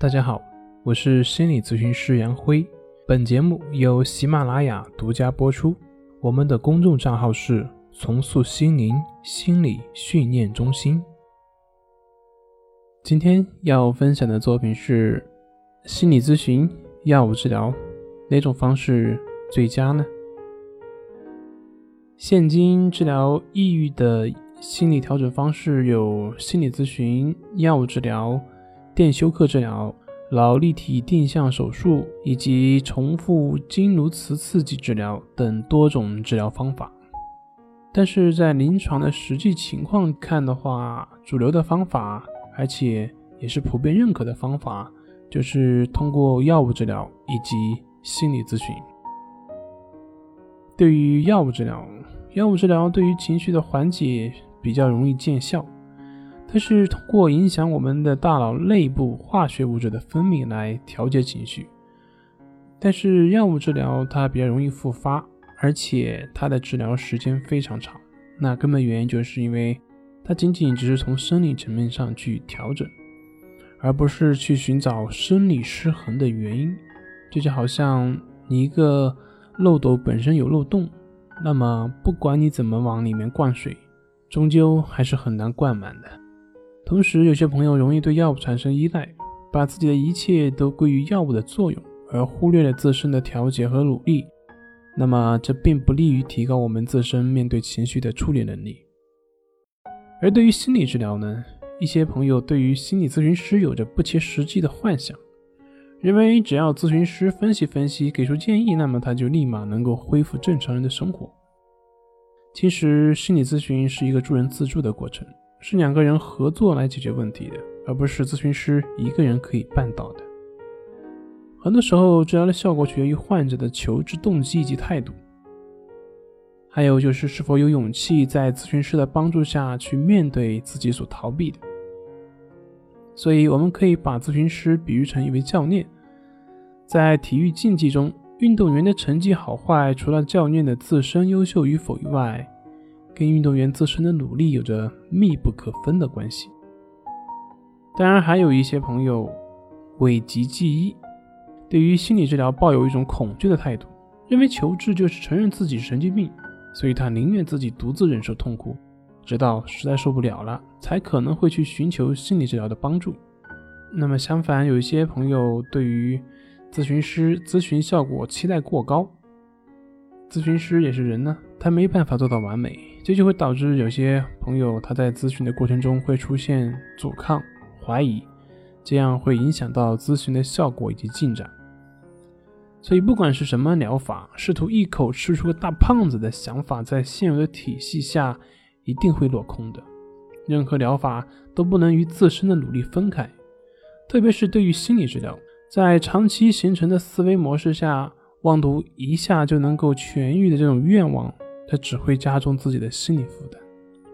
大家好，我是心理咨询师杨辉。本节目由喜马拉雅独家播出。我们的公众账号是“重塑心灵心理训练中心”。今天要分享的作品是：心理咨询、药物治疗，哪种方式最佳呢？现今治疗抑郁的心理调整方式有心理咨询、药物治疗、电休克治疗、脑立体定向手术以及重复经颅磁刺激治疗等多种治疗方法。但是在临床的实际情况看的话，主流的方法，而且也是普遍认可的方法，就是通过药物治疗以及心理咨询。对于药物治疗，药物治疗对于情绪的缓解比较容易见效，它是通过影响我们的大脑内部化学物质的分泌来调节情绪。但是药物治疗它比较容易复发，而且它的治疗时间非常长。那根本原因就是因为它仅仅只是从生理层面上去调整，而不是去寻找生理失衡的原因。这就好像你一个漏斗本身有漏洞。那么，不管你怎么往里面灌水，终究还是很难灌满的。同时，有些朋友容易对药物产生依赖，把自己的一切都归于药物的作用，而忽略了自身的调节和努力。那么，这并不利于提高我们自身面对情绪的处理能力。而对于心理治疗呢，一些朋友对于心理咨询师有着不切实际的幻想。认为只要咨询师分析分析，给出建议，那么他就立马能够恢复正常人的生活。其实，心理咨询是一个助人自助的过程，是两个人合作来解决问题的，而不是咨询师一个人可以办到的。很多时候，治疗的效果取决于患者的求治动机以及态度，还有就是是否有勇气在咨询师的帮助下去面对自己所逃避的。所以，我们可以把咨询师比喻成一位教练。在体育竞技中，运动员的成绩好坏，除了教练的自身优秀与否以外，跟运动员自身的努力有着密不可分的关系。当然，还有一些朋友讳疾忌医，对于心理治疗抱有一种恐惧的态度，认为求治就是承认自己是神经病，所以他宁愿自己独自忍受痛苦。直到实在受不了了，才可能会去寻求心理治疗的帮助。那么相反，有一些朋友对于咨询师咨询效果期待过高。咨询师也是人呢，他没办法做到完美，这就会导致有些朋友他在咨询的过程中会出现阻抗、怀疑，这样会影响到咨询的效果以及进展。所以，不管是什么疗法，试图一口吃出个大胖子的想法，在现有的体系下。一定会落空的。任何疗法都不能与自身的努力分开，特别是对于心理治疗，在长期形成的思维模式下，妄图一下就能够痊愈的这种愿望，它只会加重自己的心理负担，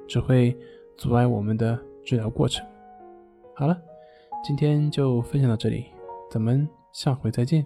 只会阻碍我们的治疗过程。好了，今天就分享到这里，咱们下回再见。